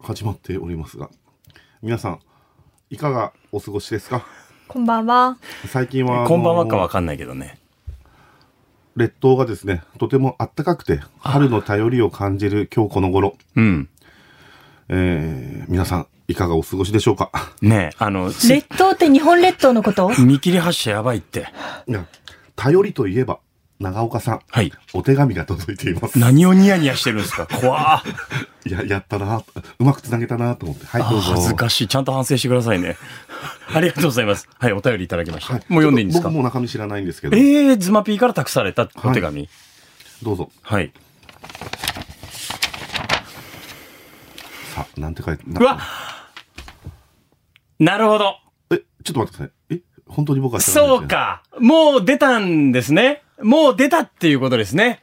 始まっておりますが、皆さん、いかがお過ごしですか？こんばんは。最近は、こんばんはかわかんないけどね。列島がですね、とても暖かくて、春の便りを感じる今日この頃、うん。えー、皆さん、いかがお過ごしでしょうか？ねえ、あの、つ列島って日本列島のこと？見切り発車やばいって。いや、頼りといえば、長岡さん、はい。お手紙が届いています。何をニヤニヤしてるんですか？怖 や、やったなうまくつなげたなと思って。はい、どうぞ。恥ずかしい。ちゃんと反省してくださいね。ありがとうございます。はい、お便りいただきました。はいもう読んでいいんですか？僕も中身知らないんですけど、えー、ズマピーから託されたお手紙。どうぞ。はい。さあ、なんて書いて、なうわなるほど。え、ちょっと待ってください。え、本当に僕はそう。か。もう出たんですね。もう出たっていうことですね。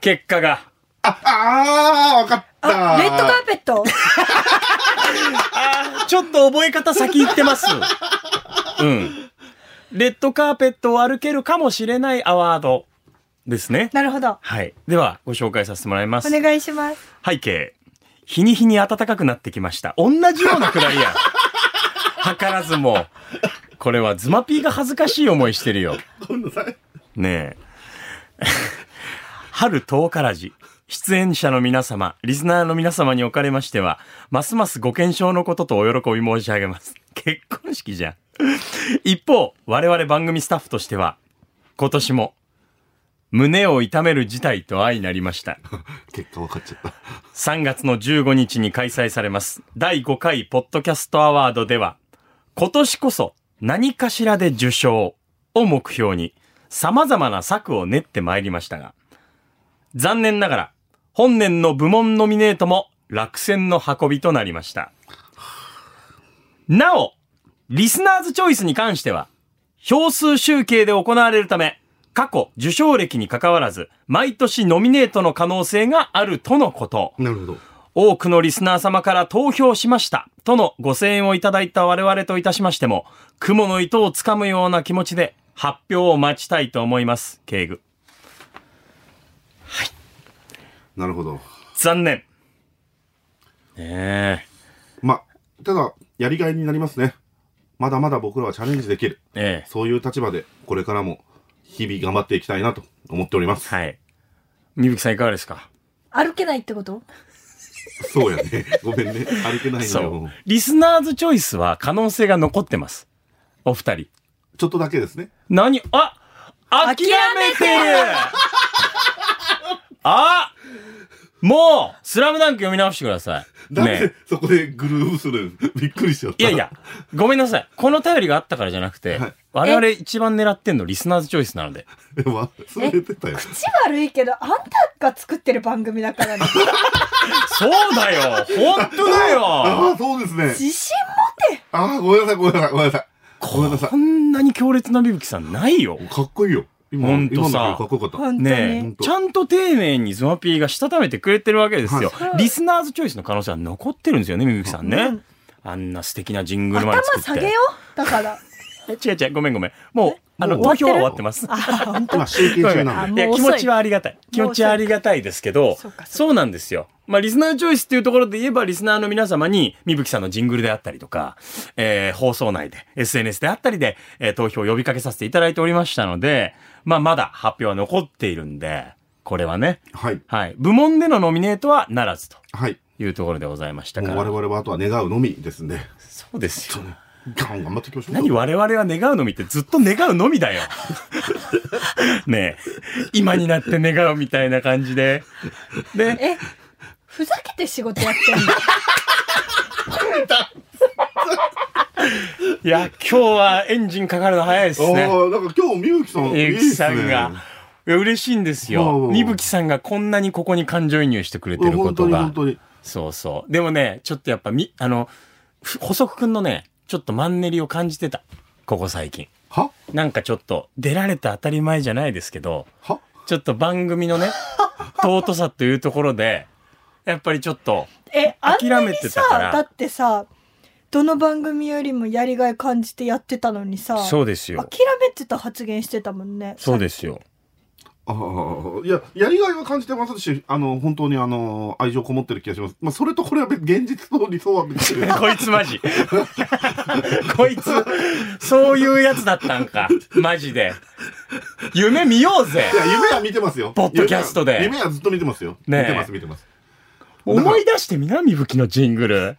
結果が。あ、あー、わかった。あ、レッドカーペット？あーちょっと覚え方先行ってます。うん。レッドカーペットを歩けるかもしれないアワードですね。なるほど。はい。では、ご紹介させてもらいます。お願いします。背景。日に日に暖かくなってきました。同じようなくだりや。図らずも。これはズマピーが恥ずかしい思いしてるよ。ごめんなさい。ねえ。春10からじ。出演者の皆様、リスナーの皆様におかれましては、ますますご健勝のこととお喜び申し上げます。結婚式じゃん。一方、我々番組スタッフとしては、今年も、胸を痛める事態と相なりました。結果分かっちゃった。3月の15日に開催されます第5回ポッドキャストアワードでは今年こそ何かしらで受賞を目標に様々な策を練ってまいりましたが残念ながら本年の部門ノミネートも落選の運びとなりました。なお、リスナーズチョイスに関しては票数集計で行われるため過去受賞歴に関わらず毎年ノミネートの可能性があるとのこと。なるほど。多くのリスナー様から投票しましたとのご声援をいただいた我々といたしましても、雲の糸をつかむような気持ちで発表を待ちたいと思います。敬具。なるほど。残念。ねえ。まあ、ただ、やりがいになりますね。まだまだ僕らはチャレンジできる。ええ。そういう立場で、これからも、日々頑張っていきたいなと思っております。はい。みぶきさんいかがですか？歩けないってこと？そうやね。ごめんね。歩けないのそうよ。。リスナーズチョイスは可能性が残ってます。お二人。ちょっとだけですね。何？あ諦めてるあもうスラムダンク読み直してください。なんねでそこでグルーブするびっくりしちゃった。いやいや、ごめんなさい。この頼りがあったからじゃなくて、はい我々一番狙ってんのリスナーズチョイスなので。忘れてたよ。口悪いけど、あんたが作ってる番組だからね。そうだよ本当だよああ、そうですね。自信ああ、ごめんなさい、ごめんなさい、ごめんなさい。ごめんなさいこ。んなに強烈なみぶきさんないよ。かっこいいよ。今、ほんとさ今の時かっこよかった。本当に。ねちゃんと丁寧にズマピーがしたためてくれてるわけですよ。はいリスナーズチョイスの可能性は残ってるんですよね、みぶきさんね。うんあんな素敵なジングルまで作って。頭下げようだから。え 違う違う、ごめんごめん。もう、あの、投票は終わってます。あ、本当？今、集計中なんで。いや、気持ちはありがたい。気持ちはありがたいですけどそうか、そうなんですよ。まあ、リスナーチョイスっていうところで言えば、リスナーの皆様に、みぶきさんのジングルであったりとか、えー、放送内で、SNS であったりで、えー投票を呼びかけさせていただいておりましたので、まあ、まだ発表は残っているんで、これはね、はい。はい。部門でのノミネートはならずとはい。いうところでございましたもうから。我々はあとは願うのみですんで。そうですよ。頑張っていきましょう。何我々は願うのみってずっと願うのみだよ。ねえ。今になって願うみたいな感じで。で、え、ふざけて仕事やってんの？いや、今日はエンジンかかるの早いですね。ああ、なんか今日、みゆきさん、いいみゆきっすね。さんが。いや嬉しいんですよ。うんみぶきさんがこんなにここに感情移入してくれてるこ本当とがに本。当に。そうそう。でもね、ちょっとやっぱみ、あの、ふ細くくんのね、ちょっとマンネリを感じてた。ここ最近。は？なんかちょっと、出られて当たり前じゃないですけど、は？ちょっと番組のね、尊さというところで、やっぱりちょっと、え、諦めてたからさ、だってさ、どの番組よりもやりがい感じてやってたのにさ、そうですよ。諦めてた発言してたもんね。そうですよ。ああ、いや、やりがいは感じてますし、あの、本当にあの、愛情こもってる気がします。まあ、それとこれは別現実と理想は別に。こいつマジ。こいつ、そういうやつだったんか。マジで。夢見ようぜい。や、夢は見てますよ。ポッドキャストで夢は夢はずっと見てますよ。ねえ見てます、見てます。思い出して南吹きのジングル。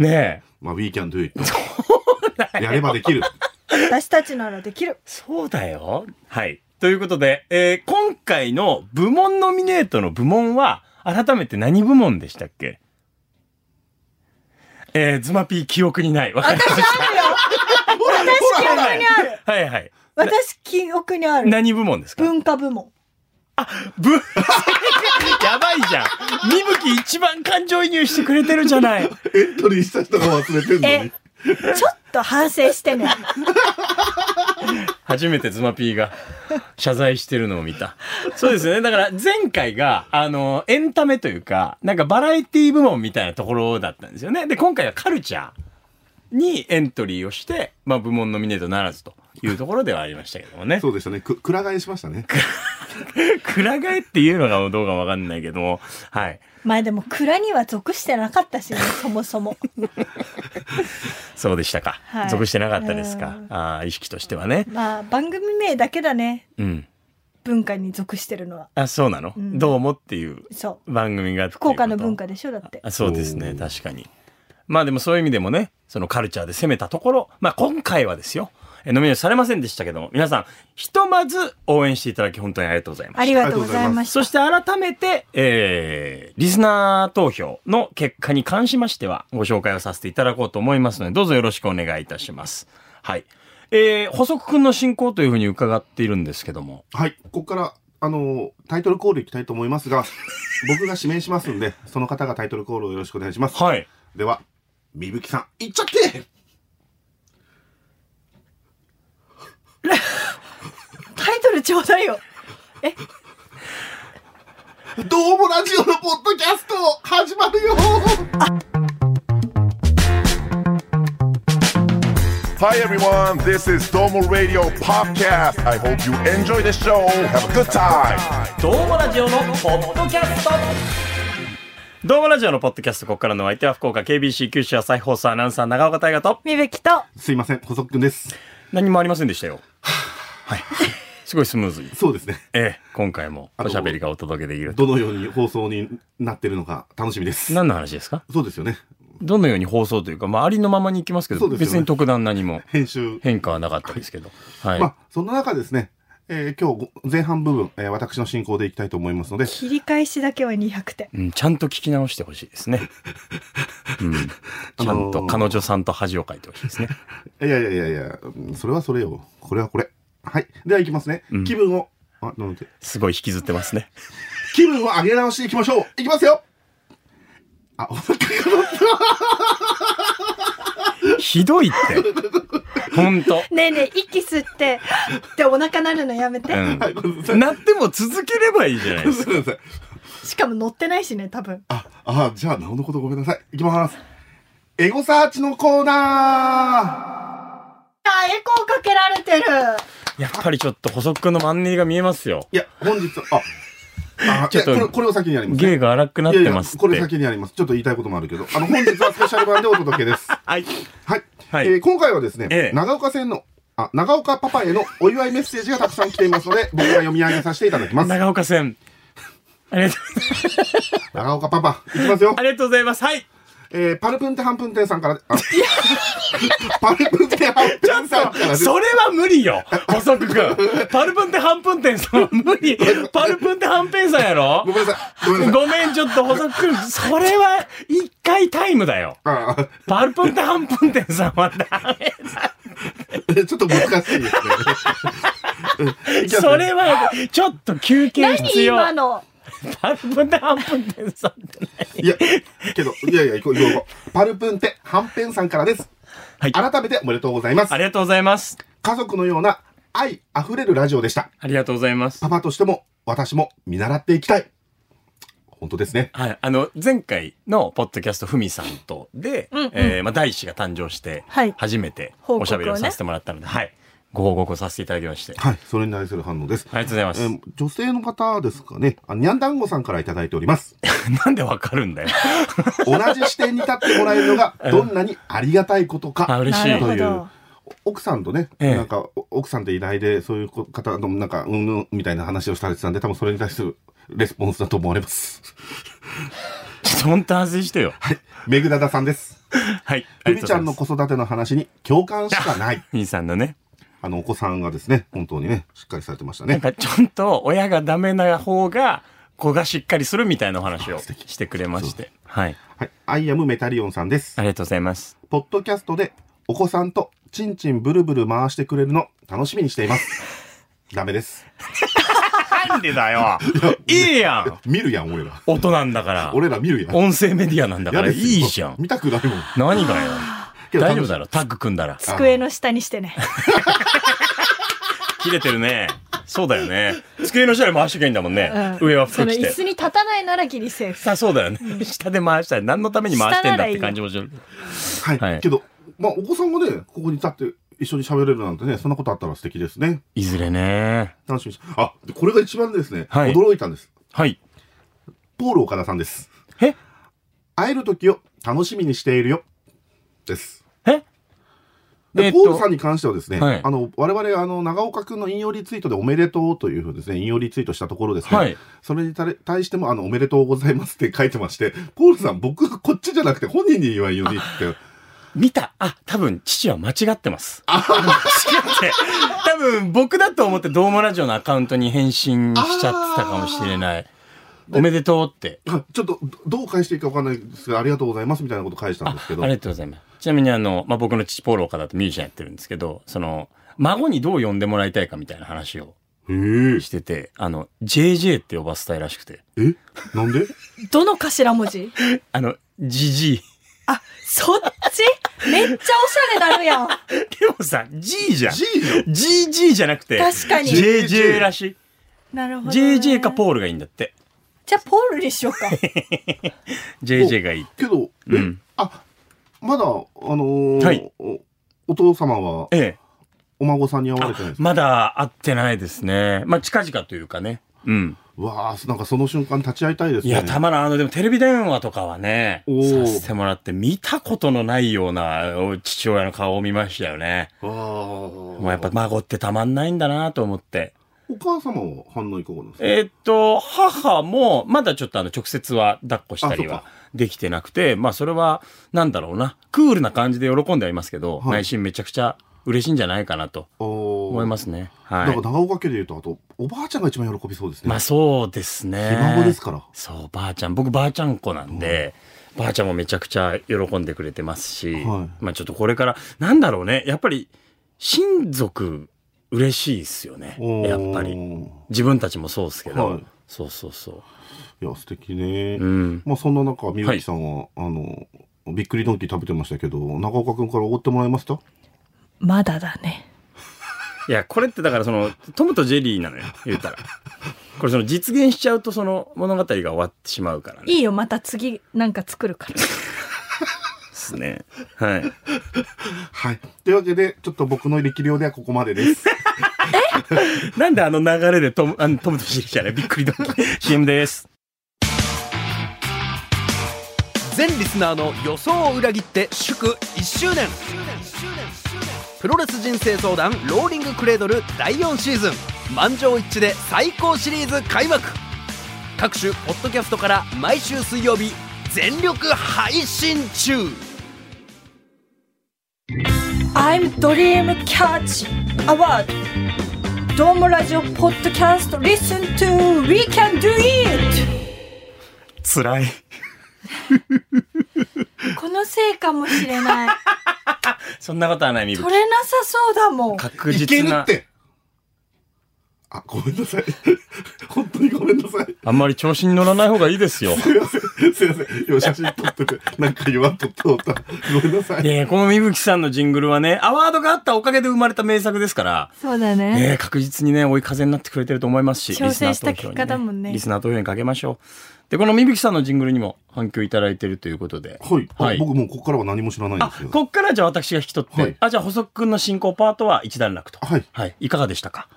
ねえ。まあ、we can do it. やればできる。私たちならできる。そうだよ。はい。ということで、えー今回の部門ノミネートの部門は、改めて何部門でしたっけ？えー、ズマピー記憶にない。わかりました。私記憶にある。はいはい。私記憶にある。何部門ですか？文化部門。ぶ、やばいじゃん。みぶき一番感情移入してくれてるじゃない。エントリーした人が忘れてんのえに。、ちょっと反省してね。初めてズマピーが 謝罪してるのを見た。そうですよね。だから前回が、あの、エンタメというか、なんかバラエティ部門みたいなところだったんですよね。で、今回はカルチャーにエントリーをして、まあ部門ノミネートならずというところではありましたけどもね。そうでしたね。く、くら替えしましたね。く ら替えっていうのがどうかわかんないけども、はい。まあでも蔵には属してなかったしね、そもそも。そうでしたか。はい属してなかったですかう。んああ、意識としてはね。まあ番組名だけだね、うん。文化に属してるのは。あ、そうなの、うんどうもっていう。番組が福岡の文化化でしょだって。あそうですね確かにまあでもそういう意味でもねそのカルチャーで攻めたところまあ今回はですよえノミネートされませんでしたけども皆さんひとまず応援していただき本当にありがとうございますありがとうございました。そして改めて、えー、リスナー投票の結果に関しましてはご紹介をさせていただこうと思いますのでどうぞよろしくお願いいたしますはいえー、補足くんの進行というふうに伺っているんですけどもはい。ここから、あの、タイトルコールいきたいと思いますが、僕が指名しますんで、その方がタイトルコールをよろしくお願いします。はいでは、みぶきさん、いっちゃって タイトルちょうだいよ。え、どうもラジオのポッドキャスト始まるよ Hi everyone, this is Domo Radio Podcast. I hope you enjoy the show. Have a good time. どうもラジオのポッドキャストどうもラジオのポッドキャスト、ここからのお相手は福岡 KBC 九州朝日放送アナウンサー長岡大河とみぶきと、すいません、補足くんです。何もありませんでしたよ。はい。すごいスムーズに。そうですね。ええ、今回もおしゃべりがお届けできると。どのように放送になってるのか楽しみです。何の話ですか？そうですよね。どのように放送というか、まあ、ありのままに行きますけど、ね別に特段何も編集。変化はなかったですけど。はい。まあ、そんな中ですね、えー今日ご前半部分、えー私の進行でいきたいと思いますので、切り返しだけは200点。うん、ちゃんと聞き直してほしいですね。うん。ちゃんあのーと彼女さんと恥をかいてほしいですね。いやいやいやいや、うんそれはそれよ。これはこれ。はい。では行きますね。うん気分を、あ、なんですごい引きずってますね。気分を上げ直していきましょういきますよあ、お腹がひどいって。ほんと。ねえねえ、息吸って、でお腹なるのやめて。うんはいごめんなさいなっても続ければいいじゃないですか。しかも乗ってないしね、多分。あ、あ、じゃあ、なおのことごめんなさい。いきます。エゴサーチのコーナーあ、エコーかけられてる。やっぱりちょっと補足のマンネリが見えますよ。いや、本日、あ、あ、ちょっとこれ、これを先にやります、ね。芸が荒くなってますこれ先にやります。ちょっと言いたいこともあるけど、あの、本日はスペシャル版でお届けです。はい。はい。はいえー今回はですね、ええ長岡線の、あ、長岡パパへのお祝いメッセージがたくさん来ていますので、僕が読み上げさせていただきます。長岡線。ありがとう、長岡パパ、いきますよあ。りがとうございます。はい。えー、パルプンテハンプンテンさんから、あ パルプンテハンプンさんから。それは無理よ。補足くん。パルプンテハンプンテンさんは無理。パルプンテハンペンさんやろ？ごめんなさい。ごめんなさい。ごめん、ちょっと補足くん。それは一回タイムだよ。ああパルプンテハンプンテンさんはダメだ。ちょっと難しいで すね。それは、ちょっと休憩必何要。今の？パルプンテハンプンテンさんって何いや、けど、いやいや、行こう、行こう。パルプンテ、ハンペンさんからです。はい改めておめでとうございますあ。りがとうございます。家族のような愛あふれるラジオでした。ありがとうございます。パパとしても、私も見習っていきたい。本当ですね。はい。あの、前回のポッドキャスト、ふみさんとで、うんうんえーまあ、大師が誕生してはい、初めて報告をねおしゃべりをさせてもらったので、はい。ご報告をさせていただきまして。はい。それに対する反応です。ありがとうございます。えー女性の方ですかね。あにゃんだんごさんからいただいております。なんでわかるんだよ。同じ視点に立ってもらえるのが、どんなにありがたいことか。あ、嬉しい。というど。奥さんとね、ええなんか、お奥さんって偉大で、そういう方の、なんか、うんぬんみたいな話をされてたんで、多分それに対するレスポンスだと思われます。ちょっと本当安心してよ。はい。めぐだださんです。はい。ふみちゃんの子育ての話に共感しかない。兄さんのね。あの、お子さんがですね、本当にね、しっかりされてましたね。なんかちゃんと親がダメな方が子がしっかりするみたいなお話をしてくれまして。はい。はい。アイアムメタリオンさんです。ありがとうございます。ポッドキャストでお子さんとチンチンブルブル回してくれるの楽しみにしています。ダメです。なんでだよ。いいやん。見るやん、俺ら。音なんだから。俺ら見るやん。音声メディアなんだからいいじゃん。見たくないもん。何がよ。大丈夫だろ？タッグ組んだら。机の下にしてね。切れてるね。そうだよね。机の下で回してきゃいいんだもんね。上はその服着て。椅子に立たないならギリセーフ。さあそうだよね。下で回したい。何のために回してんだって感じもする。はい。はいけど、まあ、お子さんがね、ここに立って一緒に喋れるなんてね、そんなことあったら素敵ですね。いずれね。楽しみにしあ、でこれが一番ですね、はい驚いたんです。はい。ポール岡田さんです。え？会える時を楽しみにしているよ。です。え？で、えっとポールさんに関してはですね、はいあの、我々、あの、長岡くんの引用リツイートでおめでとうというふうですね、引用リツイートしたところですね、はいそれに対対しても、あの、おめでとうございますって書いてまして、ポールさん、僕がこっちじゃなくて本人に言わんようにって、見た。あ、多分父は間違ってます。間違って。多分僕だと思ってドームラジオのアカウントに返信しちゃってたかもしれない。おめでとうって。あちょっと、どどう返していいかわかんないですが、ありがとうございますみたいなこと返したんですけど、ありがとうございます。ちなみにあの、まあ、僕の父ポール岡田とミュージシャンやってるんですけど、その、孫にどう呼んでもらいたいかみたいな話をしてて、あの、JJ って呼ばせたいらしくて。え？なんで？どの頭文字？あの、ジジイ。あ、そっち？めっちゃおしゃれなるやん。でもさ、G じゃん。G じゃん GG じゃなくて、確かに JJ らしい。なるほど、ね。JJ かポールがいいんだって。じゃあ、ポールにしようか。JJ がいい。けど、え、うんあ、まだ、あのーはいお、お父様は、ええ。お孫さんに会われてないんですか？まだ会ってないですね。まあ、近々というかね。うん。うわあなんかその瞬間立ち会いたいですね。いや、たまらん。あの、でもテレビ電話とかはね、させてもらって、見たことのないようなお父親の顔を見ましたよね。ああ。もうやっぱ孫ってたまんないんだなと思って。お母様は反応いかがですか？えーっと、母も、まだちょっとあの、直接は抱っこしたりはできてなくて、まあそれは、なんだろうな、クールな感じで喜んではいますけど、はい内心めちゃくちゃ嬉しいんじゃないかなと思思いますね。だはい。から長岡家で言うと、あと、おばあちゃんが一番喜びそうですね。まあそうですね。ひ孫ですから。そう、ばあちゃん。僕ばあちゃん子なんで、ばあちゃんもめちゃくちゃ喜んでくれてますし、はいまあちょっとこれから、なんだろうね、やっぱり、親族、嬉しいですよね。やっぱり。自分たちもそうですけど、はいそうそうそいや、素敵ね。う。うん。まあそんな中、みゆきさんは、あの、びっくりドンキー食べてましたけど、長岡くんからおごってもらえました？まだだね。いや、これってだからその、トムとジェリーなのよ、言うたら。これその実現しちゃうとその物語が終わってしまうからね。いいよ、また次なんか作るから。ですね。はい。はい。というわけで、ちょっと僕の力量ではここまでです。なんであの流れでトム、あのトムとジェリーじゃない？びっくりドンキー。CM です。全リスナーの予想を裏切って祝1周年。プロレス人生相談ローリングクレードル第4シーズン。満場一致で最高シリーズ開幕。各種ポッドキャストから毎週水曜日全力配信中。I'm Dream Catch Award ドームラジオポッドキャスト。Listen to We Can Do It! 辛い。このせいかもしれない。そんなことはない、みぶき。取れなさそうだもん。確いけ実な。るってあ、ごめんなさい。本当にごめんなさい。あんまり調子に乗らない方がいいですよ。すいません。すいません。今写真撮ってて、なんか言わんと通った。ごめんなさい。えー、このみぶきさんのジングルはね、アワードがあったおかげで生まれた名作ですから、そうだね。えー、確実にね、追い風になってくれてると思いますし、挑戦したリスナー投票に結果だもんねリスナー投票にかけましょう。で、このみぶきさんのジングルにも反響いただいてるということで。はい。あはい僕もうここからは何も知らないんあですよ。、こっからじゃあ私が引き取って、はいあ、じゃあ細くんの進行パートは一段落と。はい。はい。いかがでしたか？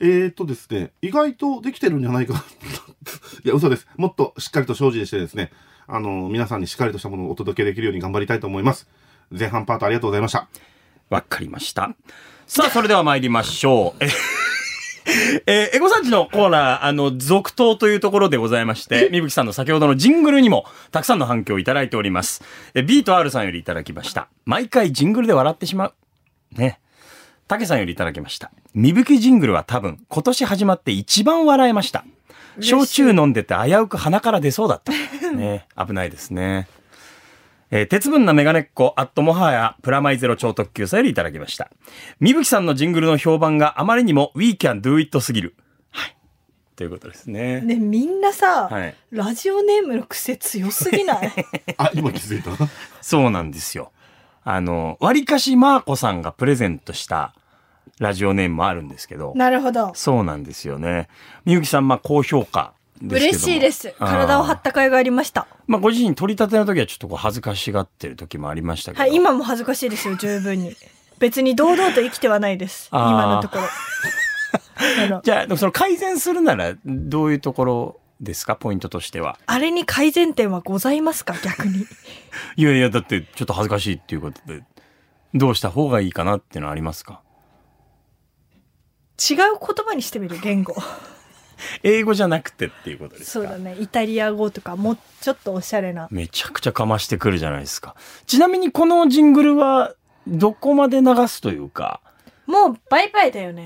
あ、えーとですね、意外とできてるんじゃないか。いや、嘘です。もっとしっかりと精進してですね、あの、皆さんにしっかりとしたものをお届けできるように頑張りたいと思います。前半パートありがとうございました。わかりました。さあ、それでは参りましょう。ええーエゴサンチのコーナー、あの、続投というところでございまして、みぶきさんの先ほどのジングルにも、たくさんの反響をいただいております。え、B と R さんよりいただきました。毎回ジングルで笑ってしまう。ね。たけさんよりいただきました。みぶきジングルは多分、今年始まって一番笑えました。焼酎飲んでて危うく鼻から出そうだった。ね。危ないですね。えー鉄分なメガネっ子、アットもはや、プラマイゼロ超特急さんよりいただきました。みぶきさんのジングルの評判があまりにも We can do it すぎる。はい。ということですね。ね、みんなさ、はいラジオネームの癖強すぎない？あ、今気づいた？そうなんですよ。あの、割かしマーコさんがプレゼントしたラジオネームもあるんですけど、なるほど。そうなんですよね。みゆきさん、まあ、高評価ですけども嬉しいです。体を張った甲斐がありました。まあ、ご自身取り立ての時はちょっとこう恥ずかしがってる時もありましたけど。はい、今も恥ずかしいですよ、十分に。別に堂々と生きてはないです。今のところ。じゃあ、その改善するなら、どういうところですか？ポイントとしては。あれに改善点はございますか？逆に。いやいや、だってちょっと恥ずかしいっていうことで、どうした方がいいかなっていうのはありますか？違う言葉にしてみる、言語。英語じゃなくてっていうことですか？そうだね。イタリア語とか、もうちょっとおしゃれな。めちゃくちゃかましてくるじゃないですか。ちなみにこのジングルは、どこまで流すというか、もう、バイバイだよね。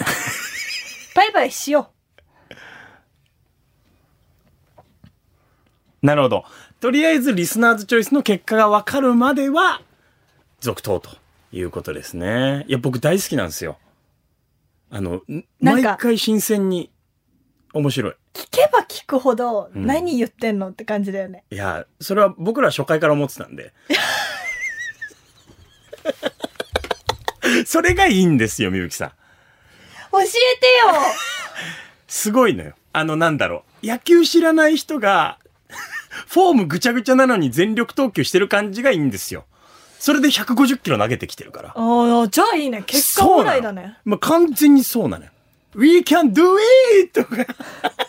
バイバイしよなるほど。とりあえずリスナーズチョイスの結果がわかるまでは、続投ということですね。いや、僕大好きなんですよ。あの、毎回新鮮に面白い。う。聞けば聞くほど、うん何言ってんのって感じだよね。いや、それは僕ら初回から思ってたんで。それがいいんですよ、みゆきさん。教えてよすごいのよ。あの、なんだろう。野球知らない人が、フォームぐちゃぐちゃなのに全力投球してる感じがいいんですよ。それで150キロ投げてきてるから。ああ、じゃあいいね。結果オーライだね。まあ、完全にそうなのよ。We can do it! とか。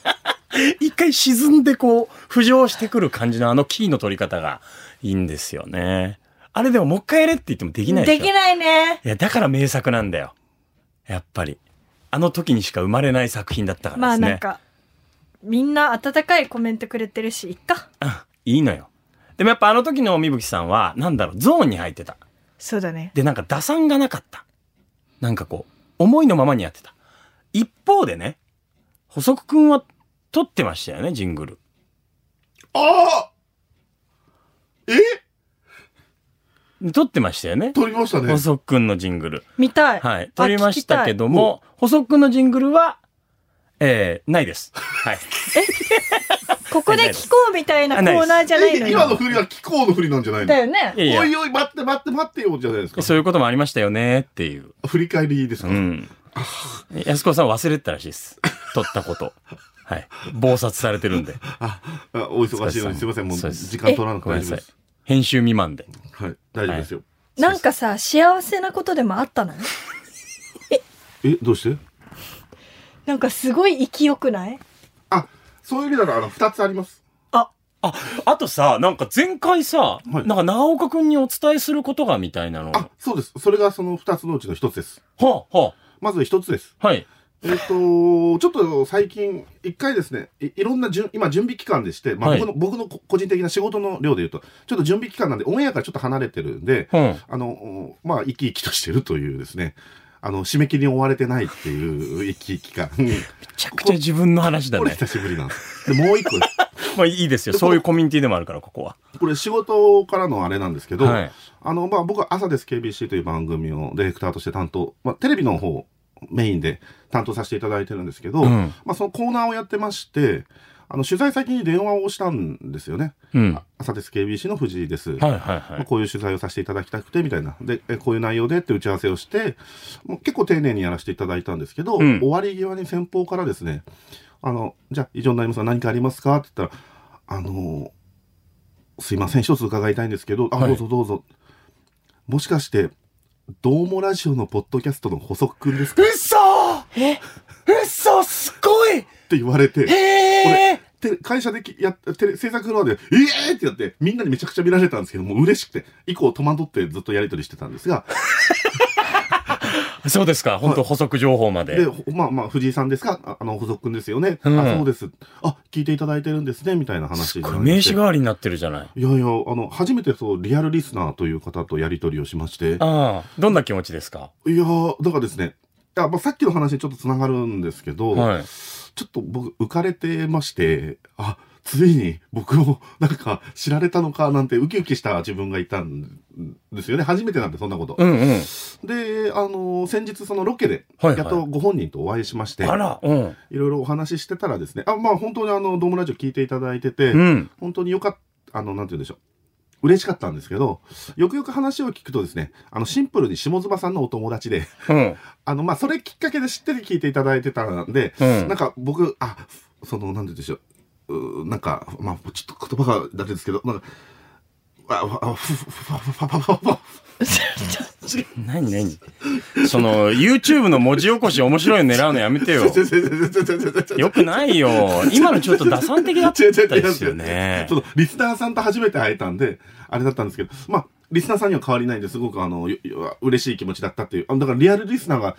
一回沈んでこう、浮上してくる感じのあのキーの取り方がいいんですよね。あれでももう一回やれって言ってもできないでしょ。できないね。いや、だから名作なんだよ。やっぱり。あの時にしか生まれない作品だったからですね。まあなんか、みんな温かいコメントくれてるし、いっか。いいのよ。でもやっぱあの時のみぶきさんは、なんだろう、ゾーンに入ってた。そうだね。で、なんか打算がなかった。なんかこう、思いのままにやってた。一方でね、細くくんは撮ってましたよね、ジングル。ああえ？撮ってましたよね。撮りましたね。細くくんのジングル。見たい。はい。撮りましたけども、細くくんのジングルは、えー、ないです。はい。ここで聞こうみたいなコーナーじゃないの今の振りは気候の振りなんじゃないの？だよね。いやいやおいおい、待って待って待ってよ、じゃないですか。そういうこともありましたよねっていう。振り返りですか、うん。安子さん忘れてたらしいです。撮ったこと。はい。暴殺されてるんで。ああお忙しいのにすいません。もう時間取らなくてごめんなさい大丈夫です。。編集未満で。はい、大丈夫ですよ。なんかさ、幸せなことでもあったの？え、どうして？なんかすごい生きよくない？あ、そういう意味なら、あの、二つあります。あ、あとさ、なんか前回さ、いなんか長岡くんにお伝えすることがみたいなの。あ、そうです。それがその二つのうちの一つです。はあ、はまず一つです。あ、はい。えっ、と、ちょっと最近、一回ですね、いいろんなじゅん今準備期間でして、まあ、はい僕の、僕の個人的な仕事の量で言うと、ちょっと準備期間なんで、オンエアからちょっと離れてるんで、うん。あの、まあ、生き生きとしてるというですね、あの、締め切りに追われてないっていう生き生き感。めちゃくちゃ自分の話だね。これ久しぶりなんです。で、もう一個。まあいいですよ。そういうコミュニティでもあるから、ここは。これ仕事からのあれなんですけど、はいあの、まあ、僕は朝です KBC という番組をディレクターとして担当、まあ、テレビの方メインで担当させていただいてるんですけど、んまあ、そのコーナーをやってまして、あの、取材先に電話をしたんですよね。うん。あ朝です KBC の藤井です。はいはいまはい。あこういう取材をさせていただきたくて、みたいな。で、えこういう内容でって打ち合わせをして、もう結構丁寧にやらせていただいたんですけど、うん終わり際に先方からですね、あの、じゃあ以上になりますが何かありますかって言ったら、あの、すいません、一つ伺いたいんですけど、あ、はいどうぞどうぞ。もしかして、どうもラジオのポッドキャストの補足くんですか？っ嘘え？嘘すごいて言われて、へえて会社できやテレ制作フロアで、ええー、ってやって、みんなにめちゃくちゃ見られたんですけど、もう嬉しくて、以降戸惑ってずっとやり取りしてたんですが、そうですか。本当補足情報まで。で、ほまあまあ、藤井さんですか？ああの、補足くんですよね。うんあ、そうです。あ、聞いていただいてるんですね、みたいな話に名刺代わりになってるじゃない。いやいや、あの、初めてそう、リアルリスナーという方とやり取りをしまして、ああ。どんな気持ちですか？いやーだからですね、いやまあ、さっきの話にちょっとつながるんですけど、はい。ちょっと僕、浮かれてまして、あ、ついに僕をなんか知られたのかなんてウキウキした自分がいたんですよね。初めてなんで、そんなこと。うんうん。で、あの先日そのロケで、はいはいやっとご本人とお会いしまして、あら、うん。いろいろお話ししてたらですね、あ、まあ本当にあの、ドームラジオ聞いていただいてて、うん。本当によかった、あの、なんて言うんでしょう。嬉しかったんですけど、よくよく話を聞くとですね、あの、シンプルに下妻さんのお友達で、うん。あの、まあ、それきっかけで知ってて聞いていただいてたんで、うんなんか僕、あ、その、なんて言うんでしょう。なんか、まあ、ちょっと言葉がだけですけど、なんか、何何その、YouTube の文字起こし面白いの狙うのやめてよ。よくないよ。今のちょっと打算的だったですよねそ。の、リスナーさんと初めて会えたんで、あれだったんですけど、まあ、リスナーさんには変わりないんですごくあの、嬉しい気持ちだったっていう。だからリアルリスナーが、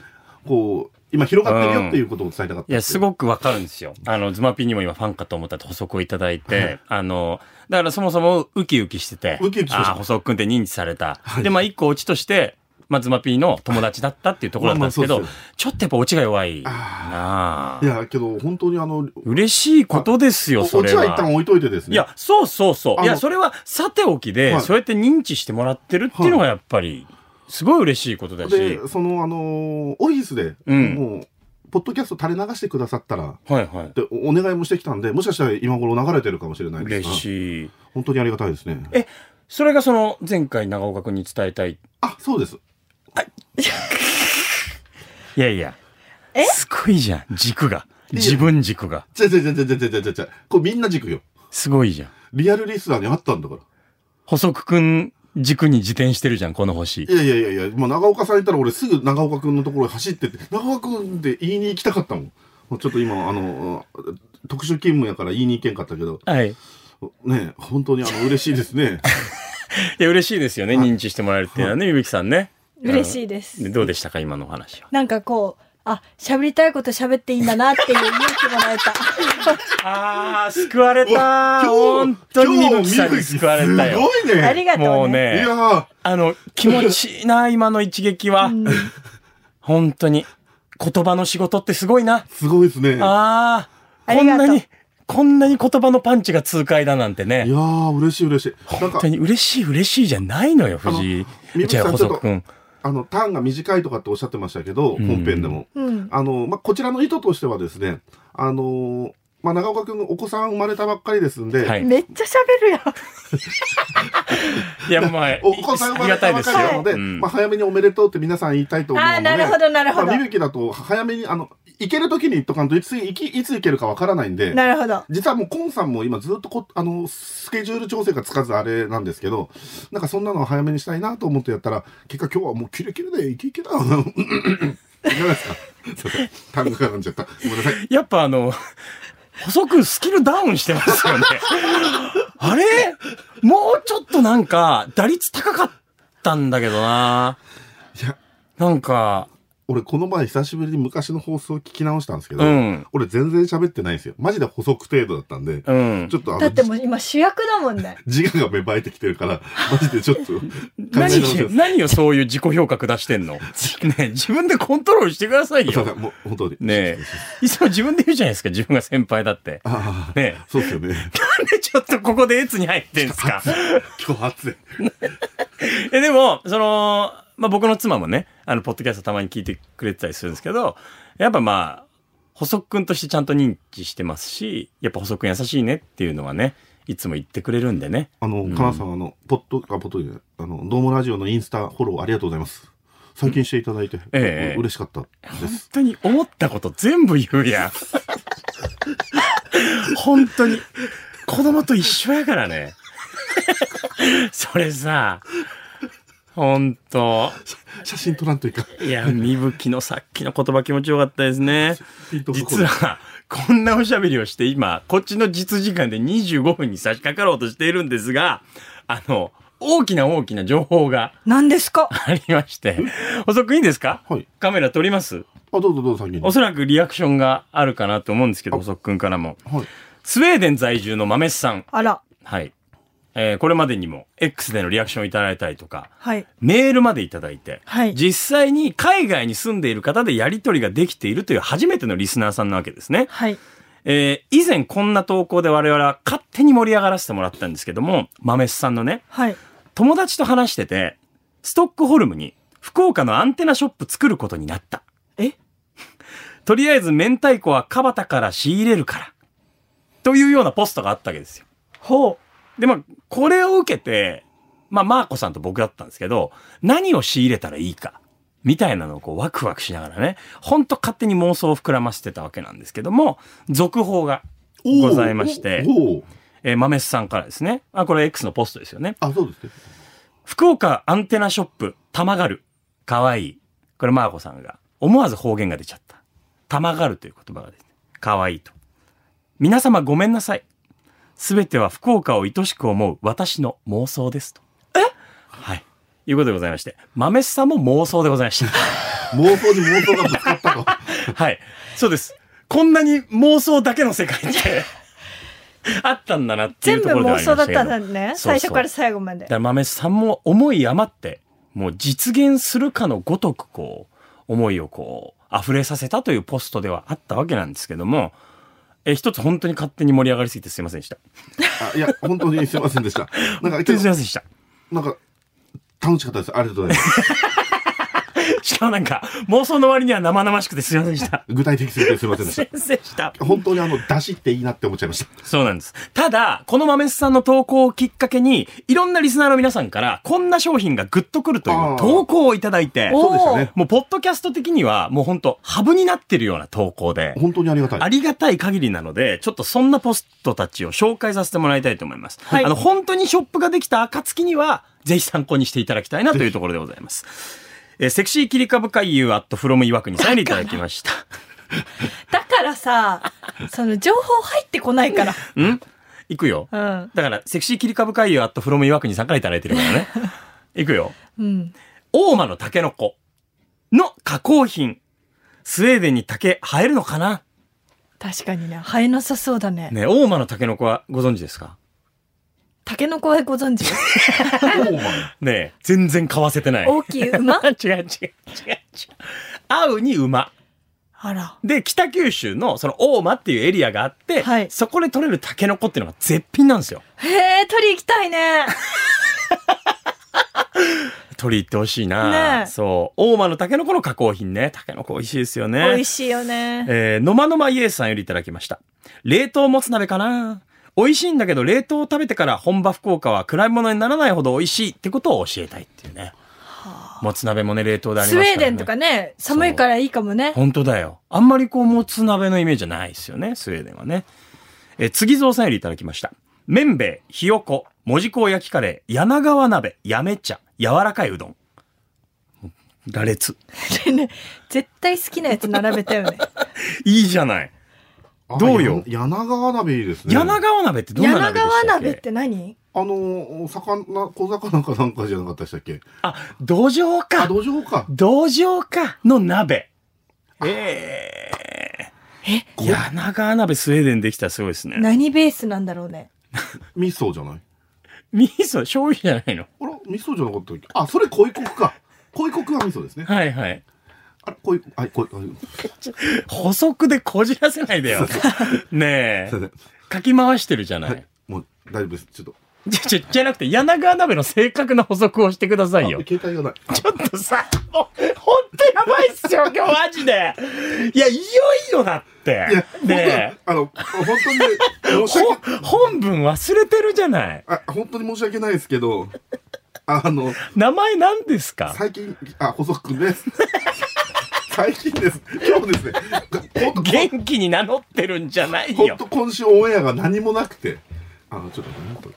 こう、今広がってるよっていうことを伝えたかったいや、すく。ごくわかるんですよ。あの、ズマピーにも今ファンかと思ったって補足をいただいて、はい あの、だからそもそもウキウキしてて、ウキウキしましたああ、補足くんって認知された。はいで、まあ一個オチとして、まあ、ズマピーの友達だったっていうところだったんですけど、まあちょっとやっぱオチが弱いなあいや、けど、本当にあの、嬉しいことですよ、おそれは。オチは一旦置いといてですね。いや、そうそうそう。いや、それはさておきで、はいそうやって認知してもらってるっていうのがやっぱり、すごい嬉しいことだし。で、その、あのーオフィスで、うんもう、ポッドキャスト垂れ流してくださったら、はいはい。でおお願いもしてきたんで、もしかしたら今頃流れてるかもしれないです嬉がしい。本当にありがたいですね。え、それがその前回長岡君に伝えたい。あ、そうです。いやいや。すごいじゃん、軸が。自分軸が。ちゃちゃちゃちゃちゃちゃちゃちゃこれみんな軸よ。すごいじゃん。リアルリスナーにあったんだから。補足くん軸に自転してるじゃん、この星い。やいやいやいや、もう長岡さんいたら俺すぐ長岡くんのところに走ってって、長岡くんって言いに行きたかったもん。もうちょっと今、あの、特殊勤務やから言いに行けんかったけど、はい。いね、本当にあの、嬉しいですね。や、嬉しいですよね、認知してもらえるっていうのはね、ゆびきさんね。嬉しいですでどうでしたか、今のお話は？なんかこうあ喋りたいこと喋っていいんだなっていう勇気もらえたあー、救われた本当にみぶきさんに救われたよ。すごいね。ありがとうねもういねや、ーあの、気持ちいいな、今の一撃は。本当に。言葉の仕事ってすごいな。すごいですね。ああ、ありがとうこんなに、こんなに言葉のパンチが痛快だなんていね。やー、嬉しい嬉しい。本当、に嬉しい嬉しいじゃないのよ、藤井。じゃあ、細くん。あの、ターンが短いとかっておっしゃってましたけど、ん本編でも。うんあの、まあ、こちらの意図としてはですね、あのまあ、長岡くんお子さん生まれたばっかりですんで、はい。めっちゃ喋るやん いや、まあ、お子さん生まれたばっ。かりなので、うんまあ、早めにおめでとうって皆さん言いたいと思うので、あーなるほどなるほどまあ、みぶきだと早めに、あの、行ける時に言っとかんといつ、いきいつ行けるかわからないんで、なるほど実はもうコンさんも今ずっとこ、あの、スケジュール調整がつかずあれなんですけど、なんかそんなのは早めにしたいなと思ってやったら、結果今日はもうキレキレでイケイケだ。いかがですか？すいません。単語絡んじゃった。ごめんなさい。やっぱあの、細くスキルダウンしてますよね。あれ？もうちょっとなんか、打率高かったんだけどな。いや、なんか、俺この前久しぶりに昔の放送を聞き直したんですけど、うん俺全然喋ってないんですよ。マジで補足程度だったんで、うんち。ょっとあのだってもう今主役だもんね 自我が芽生えてきてるから、マジでちょっと 考え何直します。何をそういう自己評価下してんの？ねえ自分でコントロールしてくださいよ。もう本当に。ねえ。いつも自分で言うじゃないですか、自分が先輩だって。ああ、ねえ。そうですよね。なんでちょっとここでエツに入ってんすか？今日暑い。え、でも、その、まあ、僕の妻もね、あの、ポッドキャストたまに聞いてくれてたりするんですけど、やっぱまあ、細くんとしてちゃんと認知してますし、やっぱ細くん優しいねっていうのはね、いつも言ってくれるんでね。あの、かなさん、あの、ポッド、あ、ポッドで、あの、ドームラジオのインスタフォローありがとうございます。最近していただいて、ええ嬉しかったで本す。当に思ったこと全部言うやん。本当に。子供と一緒やからね。それさ、本当写真撮らんといかん。いや、みぶきのさっきの言葉気持ちよかったですね。実は、こんなおしゃべりをして今、こっちの実時間で25分に差し掛かろうとしているんですが、あの、大きな大きな情報が何ですか？ありまして。遅くいいですか？はい。カメラ撮ります？あ、どうぞどうぞ先に。おそらくリアクションがあるかなと思うんですけど、細くんからも。はい。スウェーデン在住の豆さん。あら。はい。えーこれまでにも X でのリアクションいただいたりとか、はい。メールまでいただいて、はい実際に海外に住んでいる方でやり取りができているという初めてのリスナーさんなわけですね。はい。えー以前こんな投稿で我々は勝手に盛り上がらせてもらったんですけども、豆さんのね、はい。友達と話してて、ストックホルムに福岡のアンテナショップ作ることになった。え？とりあえず明太子はカバタから仕入れるから。というようなポストがあったわけですよ。ほで、まあ、これを受けて、まあ、マーコさんと僕だったんですけど、何を仕入れたらいいか、みたいなのをこうワクワクしながらね、ほんと勝手に妄想を膨らませてたわけなんですけども、続報がございまして、えー、豆須さんからですね、あ、これ X のポストですよね。あ、そうですね。福岡アンテナショップ、たまがる。かわいい。これマーコさんが思わず方言が出ちゃった。たまがるという言葉が出て、かわいいと。皆様ごめんなさい。すべては福岡を愛しく思う私の妄想ですと。え？はい。いうことでございまして、豆須さんも妄想でございました。妄想に妄想がぶつかったと。はい。そうです。こんなに妄想だけの世界って あったんだなってい全部うところでは妄想だっありましたけど。たんだね。そうそう最初から最後までだか。ら豆さんも思い余って、もう実現するかのごとくこう、思いをこう、溢れさせたというポストではあったわけなんですけども、え、一つ本当に勝手に盛り上がりすぎてすいませんでした。あいや、本当にすいませんでした。なんか、本当にすいませんでした。なんか、楽しかったです。ありがとうございます。しかもなんか、妄想の割には生々しくてすいませんでした。具体的すぎてすいませんでしすいませんでした。た。本当にあの、出しっていいなって思っちゃいました。そうなんです。ただ、この豆さんの投稿をきっかけに、いろんなリスナーの皆さんから、こんな商品がグッとくるという投稿をいただいて、おそうでしたね。もう、ポッドキャスト的には、もう本当ハブになってるような投稿で、本当にありがたい。ありがたい限りなので、ちょっとそんなポストたちを紹介させてもらいたいと思います。はいあの、本当にショップができた暁には、ぜひ参考にしていただきたいなというところでございます。えーセクシー切り株回遊アットフロム岩国さんよりいただきました。だからさ、その情報入ってこないから。ん？いくよ。うん。だから、セクシー切り株回遊アットフロム岩国さんからいただいてるからね。いくよ。うん。大間のタケノコの加工品。スウェーデンに竹生えるのかな？確かにね、生えなさそうだね。ね、大間のタケノコはご存知ですか？タケノコはご存知？ねえ全然買わせてない。大きい馬？違う違う違う違う。合うに馬。あら。で、北九州のその大間っていうエリアがあって、はいそこで取れるタケノコっていうのが絶品なんですよ。へえ、取り行きたいね。取り入ってほしいな、ねえそう。大間のタケノコの加工品ね。タケノコ美味しいですよね。美味しいよね。えー、のまのまイエスさんよりいただきました。冷凍もつ鍋かな美味しいんだけど、冷凍を食べてから本場福岡は暗いものにならないほど美味しいってことを教えたいっていうね。もつ鍋もね、冷凍でありスウますからね。ェーデンとかね、寒いからいいかもね。本当だよ。あんまりこう、もつ鍋のイメージじゃないですよね、スウェーデンはね。えー、次蔵さんよりいただきました。麺べい、ひよこ、もじこ焼きカレー、柳川鍋、やめ茶、柔らかいうどん。羅列。ね 絶対好きなやつ並べたよね。いいじゃない。あどうよ？や柳川鍋いいですね。柳川鍋ってどんな柳鍋でしたっけ？川鍋って何？あの、魚、小魚かなんかじゃなかったでしたっけ？あ、土壌あ、か。土壌か。土壌かの鍋。ええ？ー。柳川鍋スウェーデンできたらすごいですね。何ベースなんだろうね。味噌じゃない？味噌、醤油じゃないの？あら、味噌じゃなかったっけ？あ、それ濃いコクか。濃いコクは味噌ですね。はいはい。あれ、濃い、あ、濃い、あ補足でこじらせないでよ。ねえ。かき回してるじゃない。はい。もう大丈夫です。ちょっと、じゃ、じゃ、なくて、柳川鍋の正確な補足をしてくださいよあ。携帯がない。ちょっとさ、もう、ほんとやばいっすよ、今日マジで。いや、いよいよだって。いや、ね僕はあの、本当に、申し訳、ほ本文忘れてるじゃない。あ、本当に申し訳ないですけど、あの、名前何ですか？最近、あ、細くんです。最近です。今日ですね、本 当元気に名乗ってるんじゃないよ。本当今週オンエアが何もなくて、あの、ちょっと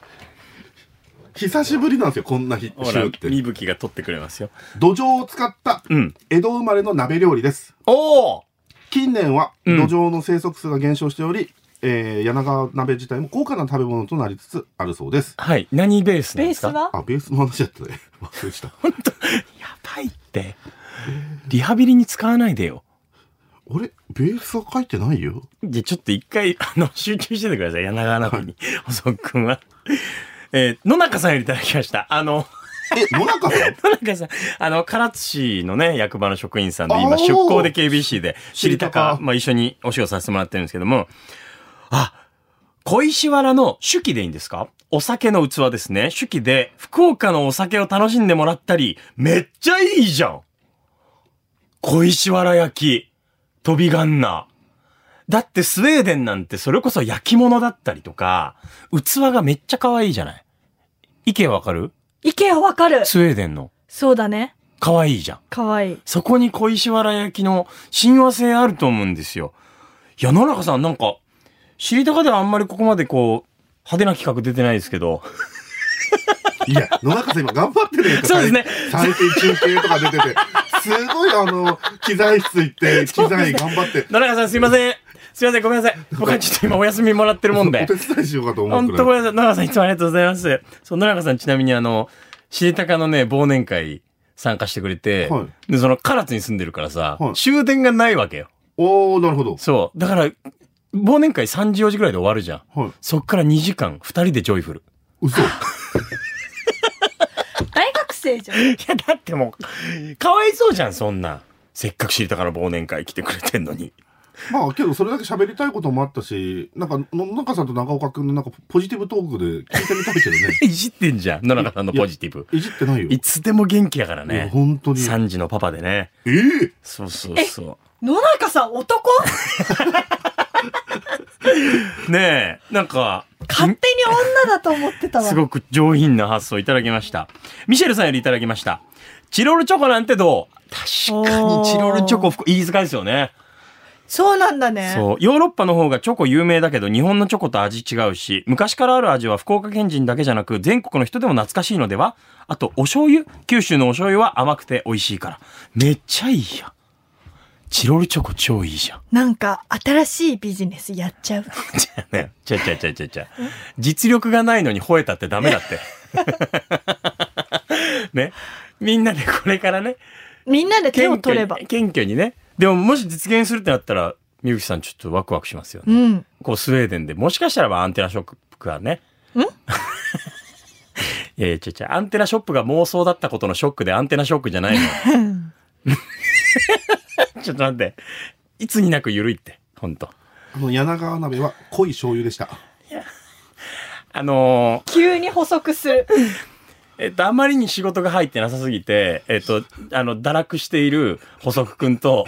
久しぶりなんですよ、こんな日、ほら週っ、て。みぶきが取ってくれますよ。土壌を使ったうん。江戸生まれの鍋料理です。おお近年はうん土壌の生息数が減少しており、えー、柳川鍋自体も高価な食べ物となりつつあるそうです。はい。何ベースなんですか？ベースは？あ、ベースの話だったね。忘れてた。やばいって。リハビリに使わないでよ。俺、ベースは書いてないよ。じゃ、ちょっと一回、あの、集中しててください。柳川鍋に。細くんは。えー野中さんよりいただきました。あの、え、野中さん？野中さん、あの、唐津市のね、役場の職員さんで、あ今、ー出向で KBC で、知りたか知りた、かまあ、一緒にお仕事させてもらってるんですけども、あ、小石原の手記でいいんですか？お酒の器ですね。手記で、福岡のお酒を楽しんでもらったり、めっちゃいいじゃん小石原焼き、飛びガンナ。だってスウェーデンなんてそれこそ焼き物だったりとか、器がめっちゃ可愛いじゃない？意見わかる？意見はわかる。スウェーデンの。そうだね。可愛いじゃん。かわいい。そこに小石原焼きの親和性あると思うんですよ。いや、野中さんなんか、知りたかではあんまりここまでこう、派手な企画出てないですけど。いや、野中さん今頑張ってるやんかそうですね最最近中継とか出てて、すごいあの、機材室行って、機材頑張って、野中さんすいません。すいません、ごめんなさい。僕はちょっと今お休みもらってるもんでお。手伝いしようかと思う本くらい。当ごめんなさい。野中さんいつもありがとうございます。そう、野中さんちなみにあの、知りたかのね、忘年会参加してくれて、はいで、その唐津に住んでるからさ、はい終電がないわけよ。おー、なるほど。そう。だから、忘年会3時4時ぐらいで終わるじゃん。はい。そっから2時間、2人でジョイフル。嘘。じゃん。いや、だってもう、かわいそうじゃん、そんな。せっかく知りたから忘年会来てくれてんのに。まあ、けどそれだけ喋りたいこともあったし、なんか、野中さんと長岡くんのなんかポジティブトークで聞いてみたいけどね。いじってんじゃん、野中さんのポジティブ。いじってないよ。いつでも元気やからね。本当に。3時のパパでね。ええ？そうそうそ野中さん男？う。ねえ、なんか、勝手に女だと思ってたわ。すごく上品な発想いただきました。ミシェルさんよりいただきました。チロルチョコなんてどう？確かにチロルチョコ、飯塚ですよね。そうなんだね。そう。ヨーロッパの方がチョコ有名だけど、日本のチョコと味違うし、昔からある味は福岡県人だけじゃなく、全国の人でも懐かしいのでは？あと、お醤油？九州のお醤油は甘くて美味しいから。めっちゃいいやん。チロルチョコ超いいじゃん。なんか新しいビジネスやっちゃう。じゃあね、ちゃちゃちゃちゃちゃ。実力がないのに吠えたってダメだって。ね。みんなでこれからね、みんなで手を取れば。謙虚にね。でももし実現するってなったら、みゆきさんちょっとワクワクしますよね。うん。こうスウェーデンで、もしかしたらばアンテナショップがね。ん？いやいや、ちゃちゃ、アンテナショップが妄想だったことのショックでアンテナショックじゃないの。ちょっと待って。いつになく緩いって、ほんと。あの、柳川鍋は濃い醤油でした。あのー急に補足する。えっと、あまりに仕事が入ってなさすぎて、えっと、あの、堕落している補足くんと、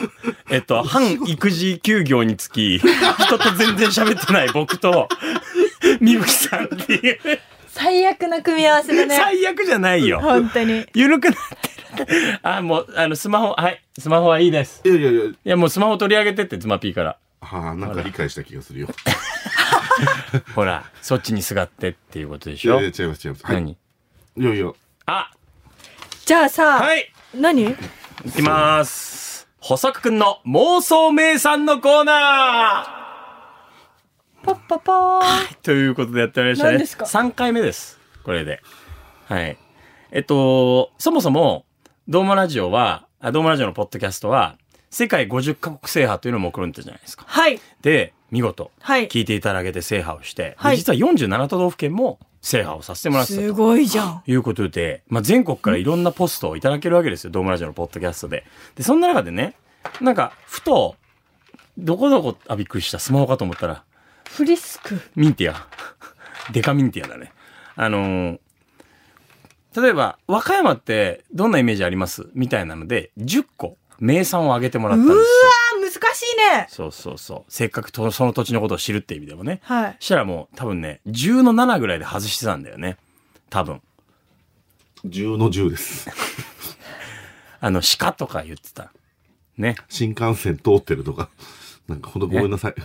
えっと、半育児休業につき、人と全然喋ってない僕と、みぶきさんっていう、最悪な組み合わせだね。最悪じゃないよ。本当に。ゆるくなってる。あ、もう、あの、スマホ、はい、スマホはいいです。いやいやいや、いや、もうスマホ取り上げてって、ズマピーから。はあ、なんか理解した気がするよ。ほら、そっちにすがってっていうことでしょ？いやいや、違います違います。はい。何？いやいや、あ、じゃあさ、はい何？いきまーす。補足くんの妄想名産のコーナパッパパーン。ー ということでやってまいりましたね。何ですか ?3 回目です。これで。はい。えっと、そもそも、ドームラジオは、あドームラジオのポッドキャストは、世界50カ国制覇というのを目論んでたじゃないですか。はい。で、見事、はい聞いていただけて制覇をして、ではい実は47都道府県も制覇をさせてもらってたと。すごいじゃん。いうことで、まあ、全国からいろんなポストをいただけるわけですよ。ドームラジオのポッドキャストで。で、そんな中でね、なんか、ふと、どこどこ、あ、びっくりした。スマホかと思ったら、フリスク。ミンティア。デカミンティアだね。あのー例えば、和歌山ってどんなイメージあります？みたいなので、10個名産を挙げてもらったんですよ。あー難しいねそうそうそう。せっかくとその土地のことを知るっていう意味でもね。はいしたらもう多分ね、10の7ぐらいで外してたんだよね。多分。10の10です。あの、鹿とか言ってた。ね。新幹線通ってるとか。なんかほんとごめんなさい。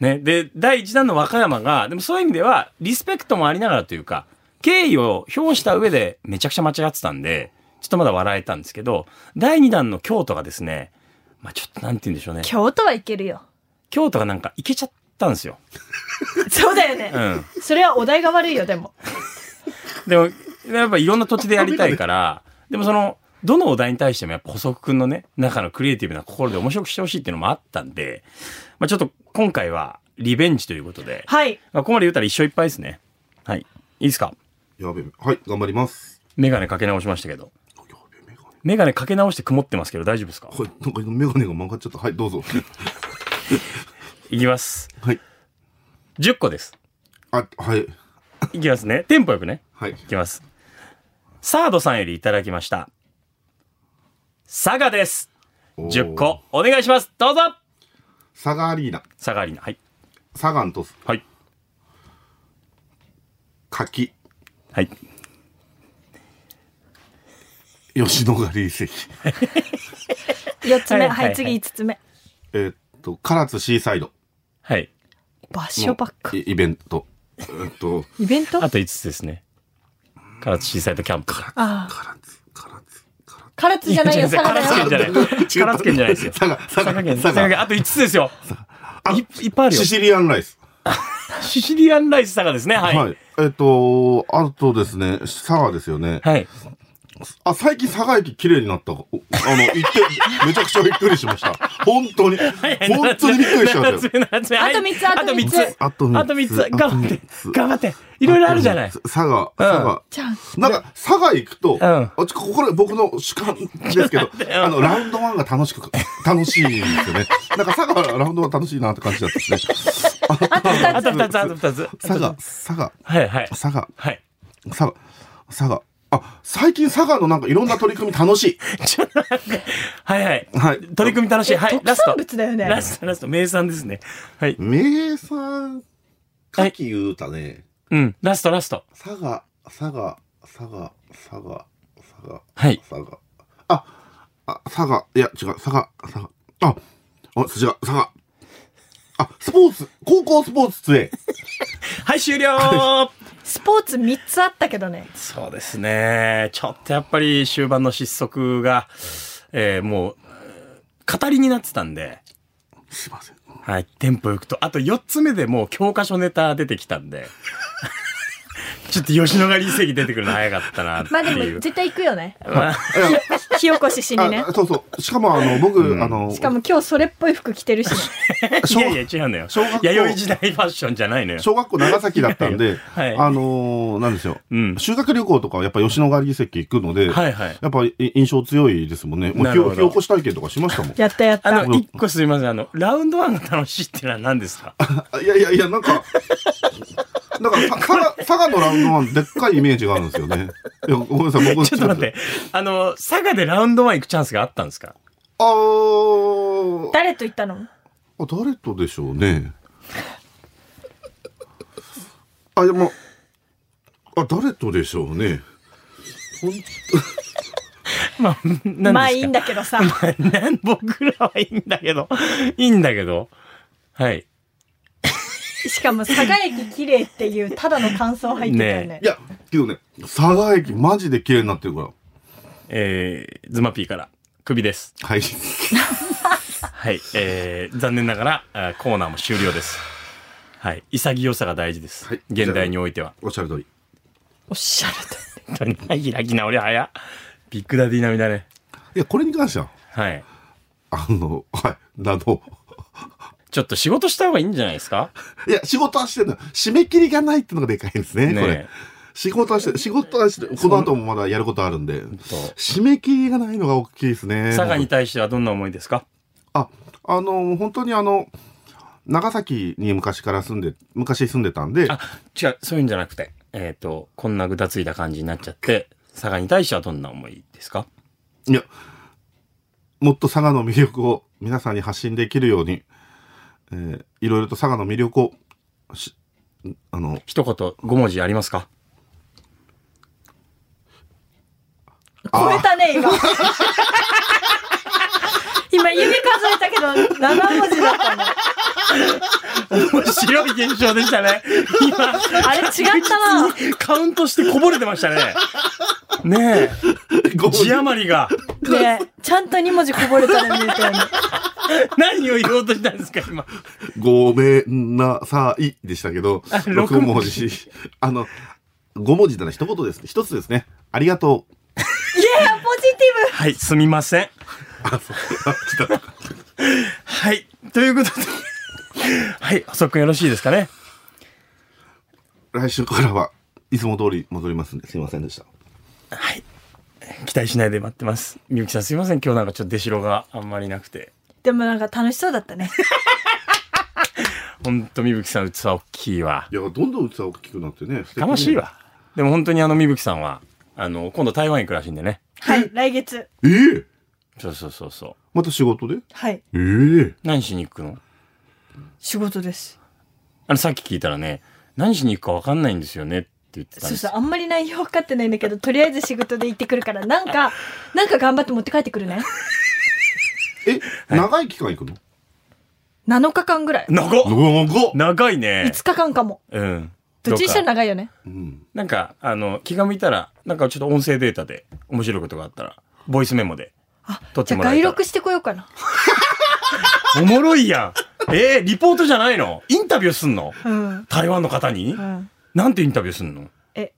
ね。で、第1弾の和歌山が、でもそういう意味では、リスペクトもありながらというか、敬意を表した上でめちゃくちゃ間違ってたんで、ちょっとまだ笑えたんですけど、第2弾の京都がですね、まあちょっとなんて言うんでしょうね。京都はいけるよ京都がなんかいけちゃったんですよ。そうだよね、うん。それはお題が悪いよでも でも、やっぱいろんな土地でやりたいから、でもその、どのお題に対してもやっぱ細くんのね、中のクリエイティブな心で面白くしてほしいっていうのもあったんで、まあちょっと今回はリベンジということで、はいまあここまで言ったら一勝いっぱいですね。はい。いいですか？やべえ。はい、頑張ります。メガネかけ直しましたけど。メガネ。かけ直して曇ってますけど大丈夫ですか？はい、なんかメガネが曲がっちゃった。はい、どうぞ。いきます。はい。10個です。あ、はい。いきますね。テンポよくね。はい。いきます。サードさんよりいただきました。佐賀です。おー10個。お願いします。どうぞサガアリーナ。佐賀アリーナ。はい。サガンとはい。柿。はい。吉野ヶ里遺跡。4つ目はいい、ははいはい次5つ目えーっと、唐津シーサイドはい。場所ばっかのイイベント。えーっと、イベント？あと5つですね。唐津シーサイドキャンプ。唐津、唐津、唐津。唐津じゃないよ佐賀だ唐津県じゃよない。唐津県じゃないですよ。佐賀、佐賀、佐賀県。佐賀。佐賀県。あと5つですよ。あいいっぱいあるよシ。シリアンライス。シシリアンライス佐賀ですね。はい。はい。えーっと、あとですね、佐賀ですよね。はい。あ、最近佐賀駅綺麗になった。おあの、行って、めちゃくちゃびっくりしました。本当に。本当にびっくりしましたよ。7つ目、7つ目。はいあと三つあと三つあと3つ。あとあと3つ。三つ頑張って頑張って。いろいろあるじゃない。佐賀、佐賀。じゃあなんか、佐賀行くと、んあちょこれ僕の主観ですけど、あの、ラウンドワンが楽しく、楽しいんですよね。なんか佐賀、ラウンドワン楽しいなって感じだったですね。あと2つあと2つ、あと2つ。佐賀、佐賀、はいはい。佐賀、はい。佐賀、佐賀。あ、最近佐賀のなんかいろんな取り組み楽しはいはい。い。はい。取り組み楽しい。はい。特ラスト産。物だよねラスト、ラスト。名産ですね。はい。名産、牡蠣言うたね。うん。ラスト、ラスト。佐賀、佐賀、佐賀、佐賀、佐賀、はい。佐賀。あ、あ、佐賀、いや、違う、佐賀、佐賀。あ、あ、違う、佐賀。あ、スポーツ、高校スポーツ杖。はい、終了。スポーツ3つあったけどね。そうですね。ちょっとやっぱり終盤の失速が、えーもう、語りになってたんで、すいません。はい、テンポよくと、あと4つ目でもう教科書ネタ出てきたんで、ちょっと吉野ヶ里遺跡出てくるの早かったなって まあで。も絶対行くよね火起 こししにねあそうそう。しかも、あの、僕、あの、しかも今日それっぽい服着てるし 小いやいや、違うのよ小学。校弥生時代ファッションじゃないのよ。小学校長崎だったんで、はいあのーなんですよ。うん。修学旅行とかはやっぱ吉野ヶ里遺跡行くので、はいはい。やっぱい印象強いですもんね。もう火火起こし体験とかしましたもん。やったやったあの、一個すみません。あの、ラウンドワンが楽しいっていうのは何ですか？あいやいやいや、なんか、なんか、さ佐賀、佐賀のラウンドワン、でっかいイメージがあるんですよね。いや、ごめんなさい、僕ちょっと待って。あの、佐賀でラウンドワン行くチャンスがあったんですか？あー、誰と行ったの？あ誰とでしょうね。あ、でも、あ、誰とでしょうね。ほん まあ、まあいいんだけどさ僕らはいいんだけど、いいんだけど。はい。しかも佐賀駅綺麗っていうただの感想入ってたよねねいや、けどね、佐賀駅マジで綺麗になってるから。えー、ズマピーから、首です。はい。はい。えー、残念ながら、あーコーナーも終了です。はい。潔さが大事です。はい現代においては。おっしゃる通り。おっしゃると本当に、開き直り早っ。ビッグダディ並みだね。いや、これに関しては、はい。あの、はい、あの、ちょっと仕事した方がいいんじゃないですか？いや、仕事はしてるの。締め切りがないっていうのがでかいんですね、ねこれ。仕事はしてる、仕事はしてる。この後もまだやることあるんで。と締め切りがないのが大きいですね。佐賀に対してはどんな思いですか？あ、あの、本当にあの、長崎に昔から住んで、昔住んでたんで、あ、違う、そういうんじゃなくて。えっ、と、こんなぐだついた感じになっちゃって、佐賀に対してはどんな思いですか？いや、もっと佐賀の魅力を皆さんに発信できるように、えーいろいろと佐賀の魅力をし、あの、一言5文字ありますか？超えたね、今。今、指数えたけど、7文字だったね。面白い現象でしたね。今、あれ違ったな。カウントしてこぼれてましたね。ねえ、字余りが。ねえちゃんと2文字こぼれたね、みたいな。何を言おうとしたんですか、今。ごめんなさいでしたけど、六6文字。あの、5文字なら一言ですね。一つですね。ありがとう。いや、ポジティはい、すみません。あ、そう。あはい、ということで。はい、細くんよろしいですかね。来週からはいつも通り戻りますんで、すいませんでした。はい。期待しないで待ってます。みゆきさんすいません。今日なんかちょっと出しろがあんまりなくて。ブ。でもなんか楽しそうだったね。ほんとみゆきさん器大きいわ。いや、どんどん器大きくなってね。素敵ねかましい。わ。でも本当にあのみゆきさんは、あの、今度台湾行くらしいんでね。はい、来月。ええそうそうそうそう。また仕事で？はい、ええ何しに行くの？仕事です。あの、さっき聞いたらね、何しに行くか分かんないんですよねって言ってたんですよ。そうそう、あんまり内容分かってないんだけど、とりあえず仕事で行ってくるから、なんか、なんか頑張って持って帰ってくるね。え、長い期間行くの？7日間ぐらい。長っ長っ長いね。5日間かも。うん。どっちにしろどうか長いよね。うん。なんか、あの、気が向いたら、なんかちょっと音声データで面白いことがあったら、ボイスメモであ撮っ、じゃあてもらえたら外録してこようかな。おもろいやん。えー、リポートじゃないの？インタビューすんの？うん。台湾の方に？うん。なんてインタビューすんの？え。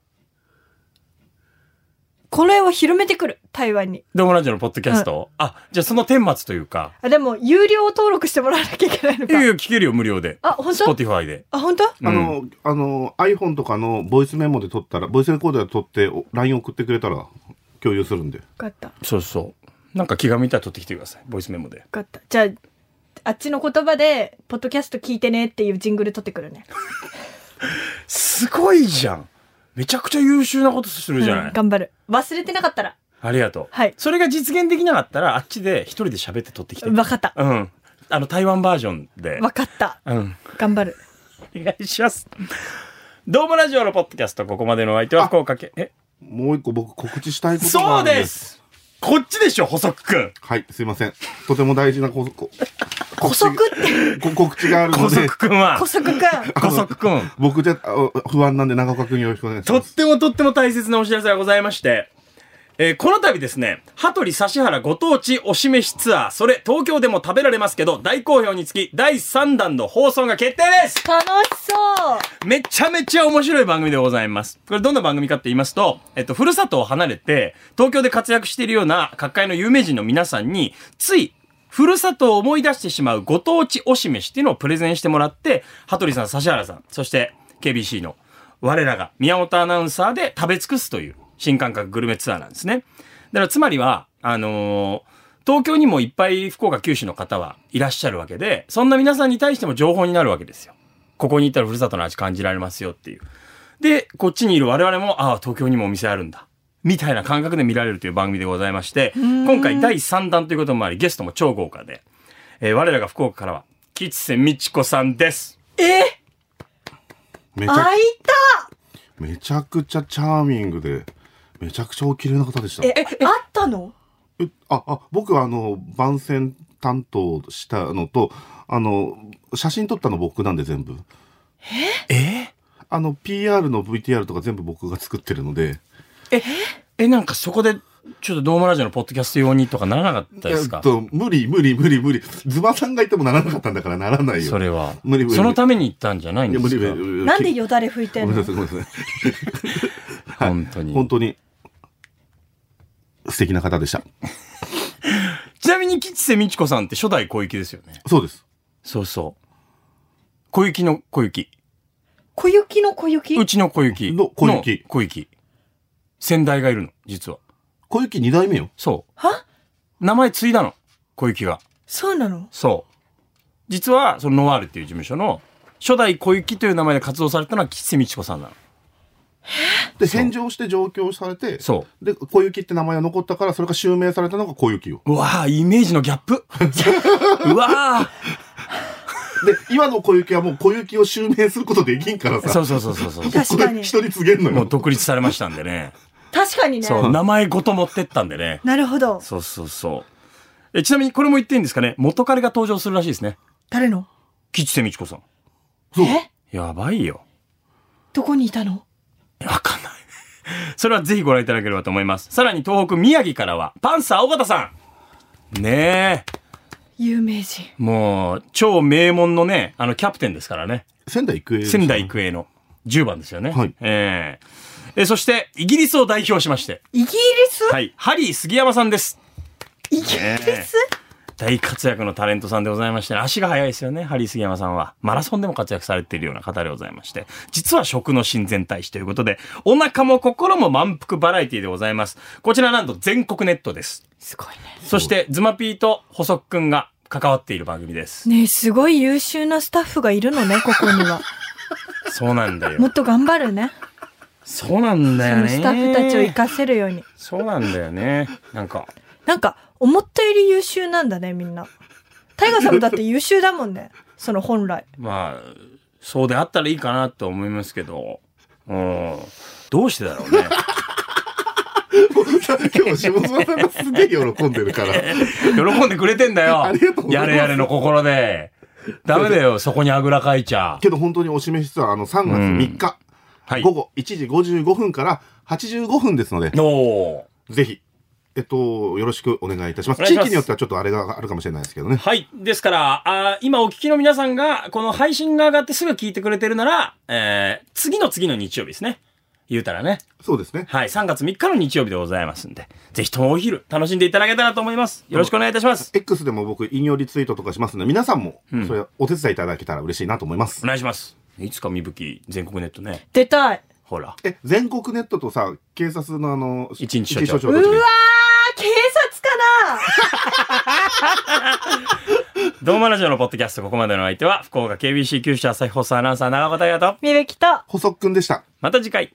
これを広めてくる、台湾に。ドームラジオのポッドキャスト、あ、じゃあその顛末というか、あ、でも、有料登録してもらわなきゃいけないのか。いやいや、聞けるよ、無料で。あ、本当？Spotify で。あ、本当？うんあの、あの、iPhone とかのボイスメモで撮ったら、ボイスレコーダーで撮って、お LINE 送ってくれたら、共有するんで。分かった。そうそう。なんか気が向いたら撮ってきてください。ボイスメモで。分かった。じゃあ、あっちの言葉で、ポッドキャスト聞いてねっていうジングル取ってくるね。すごいじゃん。めちゃくちゃ優秀なことするじゃない。うん頑張る。忘れてなかったら。ありがとう。はいそれが実現できなかったら、あっちで一人で喋って撮ってきて。分かった。うん。あの、台湾バージョンで。分かった。うん。頑張る。お願いします。どうもラジオのポッドキャスト、ここまでのお相手は福岡県。え、もう一個僕告知したいことがそうあるんで。ですすこっちでしょ、細くくん。はい、すいません。とても大事なここ古速って、こ告知があるの細で、くくんは古。速くん。細くくん。僕じゃあ不安なんで長岡君よろしくお願いしとっ。てもとっても大切なお知らせがございまして、えーこの度ですね、羽鳥指原ご当地おしめしツアー、それ東京でも食べられますけど、大好評につき第3弾の放送が決定です楽しそう。めちゃめちゃ面白い番組でございます。これどんな番組かって言いますと、えっと、ふるさとを離れて、東京で活躍しているような各界の有名人の皆さんに、つい、ふるさとを思い出してしまうご当地推し飯っていうのをプレゼンしてもらって、羽鳥さん、指原さん、そして KBC の我らが宮本アナウンサーで食べ尽くすという新感覚グルメツアーなんですね。だからつまりは、あのー東京にもいっぱい福岡九州の方はいらっしゃるわけで、そんな皆さんに対しても情報になるわけですよ。ここに行ったらふるさとの味感じられますよっていう。で、こっちにいる我々も、ああ、東京にもお店あるんだ。みたいな感覚で見られるという番組でございまして、今回第3弾ということもあり、ゲストも超豪華で、えー我らが福岡からは、吉瀬美智子さんです。え？めちゃ開いめちゃくちゃチャーミングで、めちゃくちゃお綺麗な方でした。たえ、あったの？えあ、あ、僕はあの、番宣担当したのと、あの、写真撮ったの僕なんで全部。え？あの、PR の VTR とか全部僕が作ってるので。え、なんかそこで、ちょっとドームラジオのポッドキャスト用にとかならなかったですか？えっと、無理、無理、無理、無理。ズバさんがいてもならなかったんだからならないよ。それは。無理無理そのために行ったんじゃないんですか？無理無理。なんでよだれ拭いてんの？ごめんなさい、ごめんなさい。本当に。本当に、素敵な方でした。ちなみに吉瀬美智子さんって初代小雪ですよね。そうです。そうそう。小雪の小雪。小雪の小雪？うちの小雪。の小雪の小雪。先代がいるの、実は。小雪二代目よ。そう。は？名前継いだの。小雪が。そうなの？そう。実は、そのノワールっていう事務所の、初代小雪という名前で活動されたのは吉瀬美智子さんなの。で、返上して上京されて、そで、小雪って名前が残ったから、それが襲名されたのが小雪よ。う。うわあイメージのギャップ。うわで、今の小雪はもう小雪を襲名することできんからさ。あそうそうそうそうそう。確かに人に告げんのよ。もう独立されましたんでね。確かにね。そう、名前ごと持ってったんでね。なるほど。そうそうそう。え、ちなみにこれも言っていいんですかね？元彼が登場するらしいですね。誰の？吉瀬美智子さん。そうえ？やばいよ。どこにいたの？わかんない。それはぜひご覧いただければと思います。さらに東北宮城からは、パンサー尾形さん。ねえ。有名人。もう、超名門のね、あの、キャプテンですからね。仙台育英。仙台育英の10番ですよね。はいえええそして、イギリスを代表しまして、イギリス、はい、ハリー杉山さんです。イギリス、ね大活躍のタレントさんでございまして、足が速いですよね、ハリー杉山さんは。マラソンでも活躍されているような方でございまして、実は食の親善大使ということで、お腹も心も満腹バラエティでございます。こちらなんと全国ネットです。すごいね。そして、ズマピーと細くんが関わっている番組です。ねえすごい優秀なスタッフがいるのね、ここには。そうなんだよも。っと頑張るね。そうなんだそよね。のスタッフたちを活かせるように。そうなんだよね。なんか、なんか、思ったより優秀なんだね、みんな。タイガーさんもだって優秀だもんね。その本来。まあ、そうであったらいいかなと思いますけど、うん。どうしてだろうね。今日、下妻さんがすげえ喜んでるから。喜んでくれてんだよ。ありがとうございますやれやれの心で。ダメだよ、そこにあぐらかいちゃ。けど本当にお示しは、あの、3月3日、はい。午後1時55分から85分ですので、おーぜひ、えっと、よろしくお願いいたします。ます地域によってはちょっとあれがあるかもしれないですけどね。はい。ですから、あー今お聞きの皆さんが、この配信が上がってすぐ聞いてくれてるなら、えー、次の次の日曜日ですね。言うたらね。そうですね。はい。3月3日の日曜日でございますんで、ぜひともお昼、楽しんでいただけたらと思います。よろしくお願いいたします。X でも僕、引用リツイートとかしますので、皆さんも、それお手伝いいただけたら嬉しいなと思いますお。願いします。いつかみぶき全国ネットね。出たい。ほら。え、全国ネットとさ、警察のあの、一日署長うわー、警察かなドーマラジオのポッドキャスト、ここまでの相手は、福岡 KBC 九州朝日放送アナウンサー長岡大和と、みべきと。補足くんでした。また次回